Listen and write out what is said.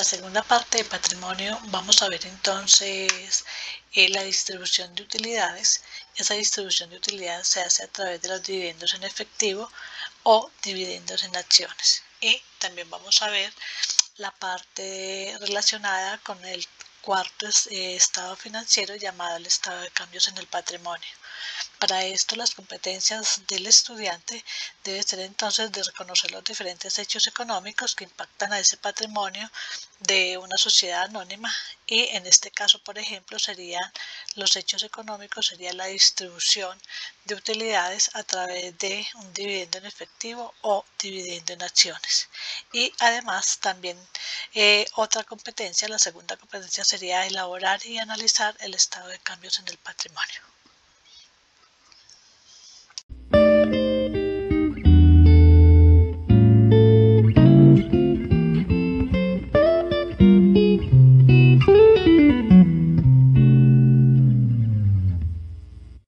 segunda parte de patrimonio vamos a ver entonces eh, la distribución de utilidades. Esa distribución de utilidades se hace a través de los dividendos en efectivo o dividendos en acciones. Y también vamos a ver la parte relacionada con el cuarto eh, estado financiero llamado el estado de cambios en el patrimonio. Para esto, las competencias del estudiante deben ser entonces de reconocer los diferentes hechos económicos que impactan a ese patrimonio de una sociedad anónima y en este caso, por ejemplo, serían los hechos económicos, sería la distribución de utilidades a través de un dividendo en efectivo o dividendo en acciones. Y además también eh, otra competencia, la segunda competencia sería elaborar y analizar el estado de cambios en el patrimonio.